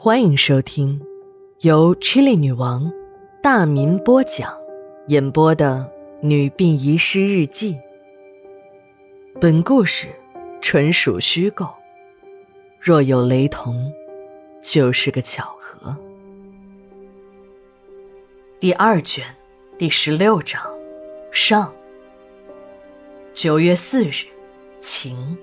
欢迎收听由 Chili 女王大民播讲、演播的《女病遗失日记》。本故事纯属虚构，若有雷同，就是个巧合。第二卷第十六章上。九月四日，晴。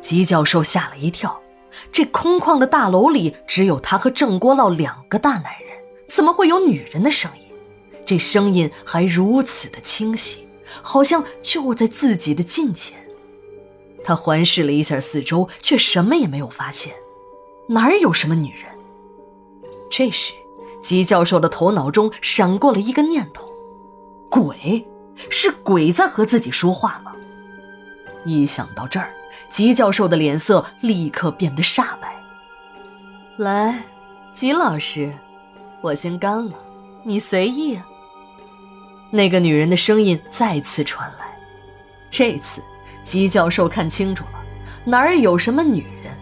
吉教授吓了一跳。这空旷的大楼里只有他和郑国老两个大男人，怎么会有女人的声音？这声音还如此的清晰，好像就在自己的近前。他环视了一下四周，却什么也没有发现，哪儿有什么女人？这时，吉教授的头脑中闪过了一个念头：鬼，是鬼在和自己说话吗？一想到这儿。吉教授的脸色立刻变得煞白。来，吉老师，我先干了，你随意啊。那个女人的声音再次传来。这次，吉教授看清楚了，哪儿有什么女人？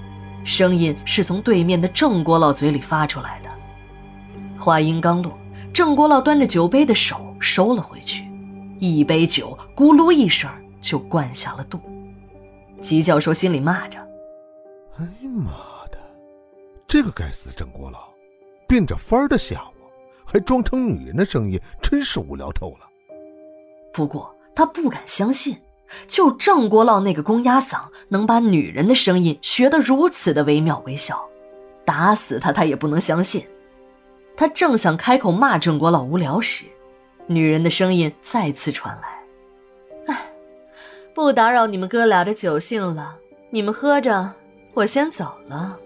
声音是从对面的郑国老嘴里发出来的。话音刚落，郑国老端着酒杯的手收了回去，一杯酒咕噜一声就灌下了肚。吉教授心里骂着：“哎呀妈的，这个该死的郑国老，变着法儿的吓我，还装成女人的声音，真是无聊透了。”不过他不敢相信，就郑国老那个公鸭嗓，能把女人的声音学得如此的惟妙惟肖，打死他他也不能相信。他正想开口骂郑国老无聊时，女人的声音再次传来。不打扰你们哥俩的酒兴了，你们喝着，我先走了。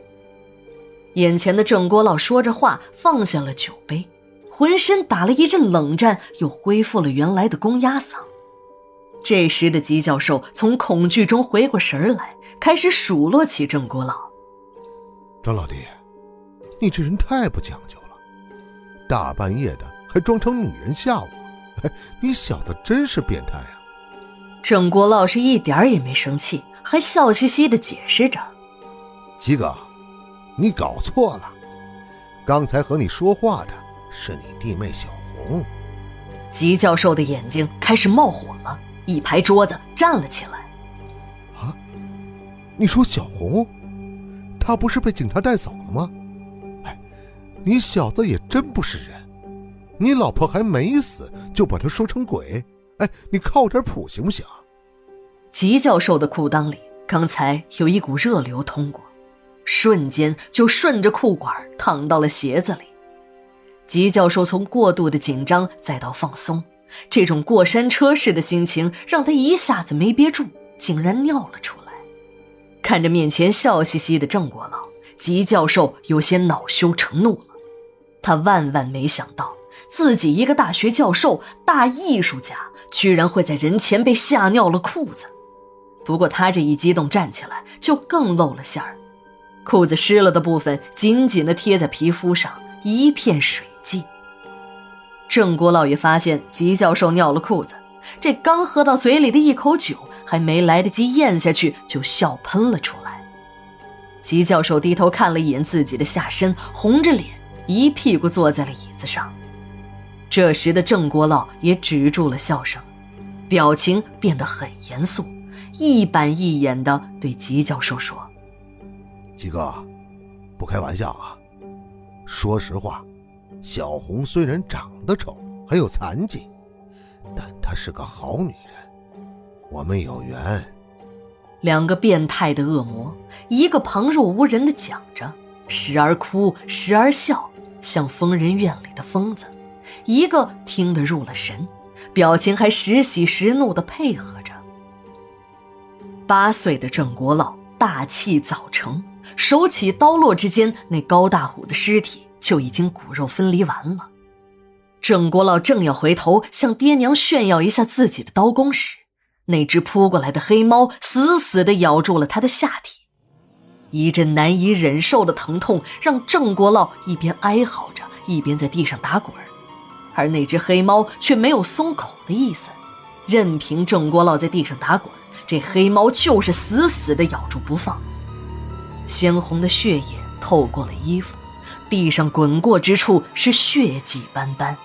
眼前的郑国老说着话，放下了酒杯，浑身打了一阵冷战，又恢复了原来的公鸭嗓。这时的吉教授从恐惧中回过神来，开始数落起郑国老：“张老弟，你这人太不讲究了，大半夜的还装成女人吓我，你小子真是变态啊！”郑国老是一点儿也没生气，还笑嘻嘻的解释着：“吉哥，你搞错了，刚才和你说话的是你弟妹小红。”吉教授的眼睛开始冒火了，一拍桌子站了起来：“啊，你说小红，她不是被警察带走了吗？哎，你小子也真不是人，你老婆还没死就把她说成鬼。”哎，你靠点谱行不行？吉教授的裤裆里刚才有一股热流通过，瞬间就顺着裤管淌到了鞋子里。吉教授从过度的紧张再到放松，这种过山车式的心情让他一下子没憋住，竟然尿了出来。看着面前笑嘻嘻的郑国老，吉教授有些恼羞成怒了。他万万没想到，自己一个大学教授、大艺术家。居然会在人前被吓尿了裤子，不过他这一激动站起来就更露了馅儿，裤子湿了的部分紧紧地贴在皮肤上，一片水迹。郑国老爷发现吉教授尿了裤子，这刚喝到嘴里的一口酒还没来得及咽下去，就笑喷了出来。吉教授低头看了一眼自己的下身，红着脸一屁股坐在了椅子上。这时的郑国老也止住了笑声，表情变得很严肃，一板一眼地对吉教授说：“吉哥，不开玩笑啊。说实话，小红虽然长得丑，还有残疾，但她是个好女人，我们有缘。”两个变态的恶魔，一个旁若无人地讲着，时而哭，时而笑，像疯人院里的疯子。一个听得入了神，表情还时喜时怒地配合着。八岁的郑国老大器早成，手起刀落之间，那高大虎的尸体就已经骨肉分离完了。郑国老正要回头向爹娘炫耀一下自己的刀工时，那只扑过来的黑猫死死地咬住了他的下体，一阵难以忍受的疼痛让郑国老一边哀嚎着，一边在地上打滚。而那只黑猫却没有松口的意思，任凭郑国老在地上打滚，这黑猫就是死死地咬住不放。鲜红的血液透过了衣服，地上滚过之处是血迹斑斑。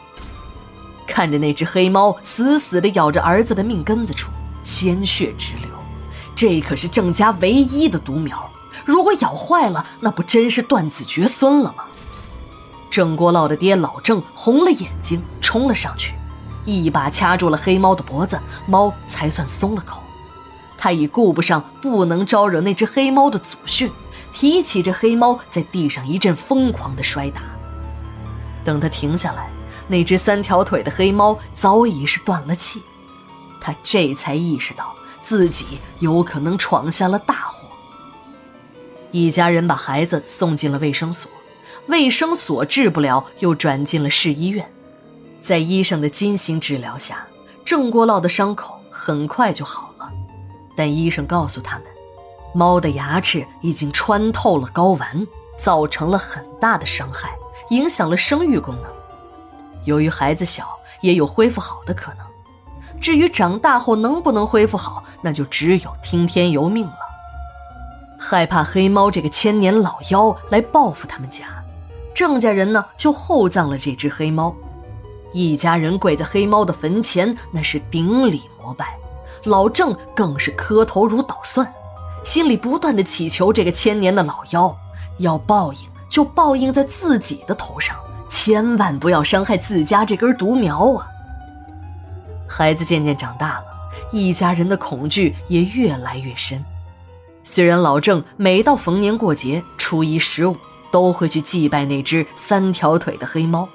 看着那只黑猫死死地咬着儿子的命根子处，鲜血直流。这可是郑家唯一的独苗，如果咬坏了，那不真是断子绝孙了吗？郑国老的爹老郑红了眼睛，冲了上去，一把掐住了黑猫的脖子，猫才算松了口。他已顾不上不能招惹那只黑猫的祖训，提起这黑猫在地上一阵疯狂的摔打。等他停下来，那只三条腿的黑猫早已是断了气。他这才意识到自己有可能闯下了大祸。一家人把孩子送进了卫生所，卫生所治不了，又转进了市医院。在医生的精心治疗下，郑国老的伤口很快就好了。但医生告诉他们，猫的牙齿已经穿透了睾丸，造成了很大的伤害，影响了生育功能。由于孩子小，也有恢复好的可能。至于长大后能不能恢复好，那就只有听天由命了。害怕黑猫这个千年老妖来报复他们家，郑家人呢就厚葬了这只黑猫。一家人跪在黑猫的坟前，那是顶礼膜拜。老郑更是磕头如捣蒜，心里不断的祈求这个千年的老妖，要报应就报应在自己的头上，千万不要伤害自家这根独苗啊！孩子渐渐长大了，一家人的恐惧也越来越深。虽然老郑每到逢年过节、初一十五都会去祭拜那只三条腿的黑猫，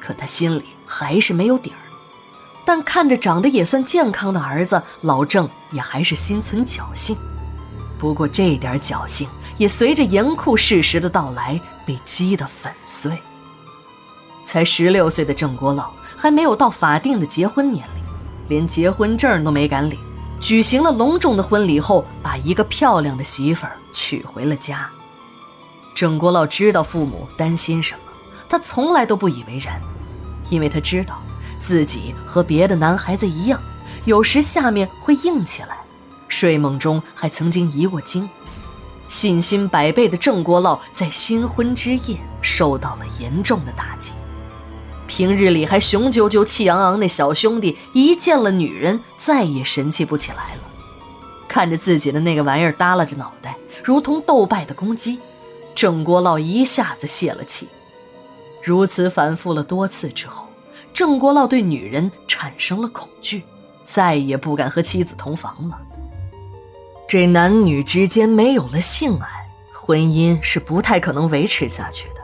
可他心里还是没有底儿。但看着长得也算健康的儿子，老郑也还是心存侥幸。不过这点侥幸也随着严酷事实的到来被击得粉碎。才十六岁的郑国老还没有到法定的结婚年龄，连结婚证都没敢领。举行了隆重的婚礼后，把一个漂亮的媳妇儿娶回了家。郑国老知道父母担心什么，他从来都不以为然，因为他知道。自己和别的男孩子一样，有时下面会硬起来，睡梦中还曾经遗过精。信心百倍的郑国老在新婚之夜受到了严重的打击。平日里还雄赳赳、气昂昂那小兄弟，一见了女人再也神气不起来了。看着自己的那个玩意儿耷拉着脑袋，如同斗败的公鸡，郑国老一下子泄了气。如此反复了多次之后。郑国老对女人产生了恐惧，再也不敢和妻子同房了。这男女之间没有了性爱，婚姻是不太可能维持下去的。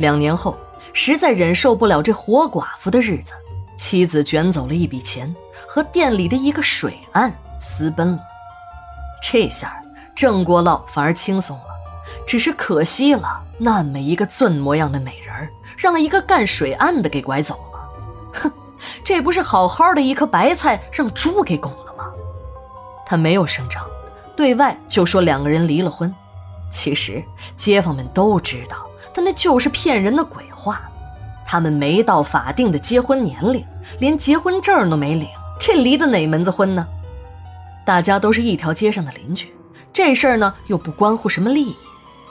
两年后，实在忍受不了这活寡妇的日子，妻子卷走了一笔钱，和店里的一个水案私奔了。这下郑国老反而轻松了，只是可惜了那么一个俊模样的美人让一个干水案的给拐走了。哼，这不是好好的一颗白菜让猪给拱了吗？他没有声张，对外就说两个人离了婚。其实街坊们都知道，他那就是骗人的鬼话。他们没到法定的结婚年龄，连结婚证都没领，这离的哪门子婚呢？大家都是一条街上的邻居，这事儿呢又不关乎什么利益。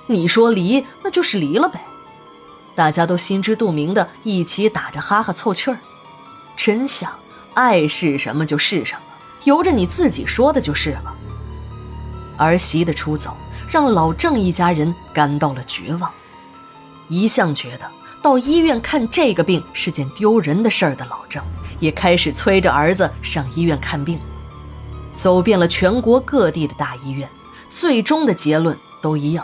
你说离，那就是离了呗。大家都心知肚明的，一起打着哈哈凑趣儿。真相，爱是什么就是什么，由着你自己说的就是了。儿媳的出走让老郑一家人感到了绝望。一向觉得到医院看这个病是件丢人的事儿的老郑，也开始催着儿子上医院看病。走遍了全国各地的大医院，最终的结论都一样。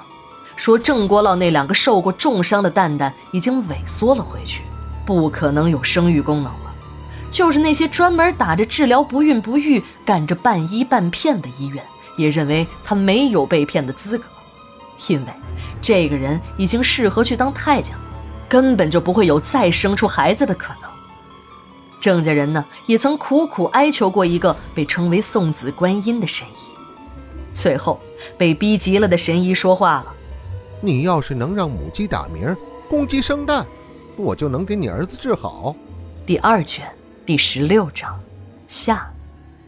说郑国老那两个受过重伤的蛋蛋已经萎缩了回去，不可能有生育功能了。就是那些专门打着治疗不孕不育、干着半医半骗的医院，也认为他没有被骗的资格，因为这个人已经适合去当太监了，根本就不会有再生出孩子的可能。郑家人呢，也曾苦苦哀求过一个被称为送子观音的神医，最后被逼急了的神医说话了。你要是能让母鸡打鸣，公鸡生蛋，我就能给你儿子治好。第二卷第十六章，下，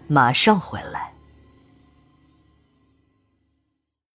马上回来。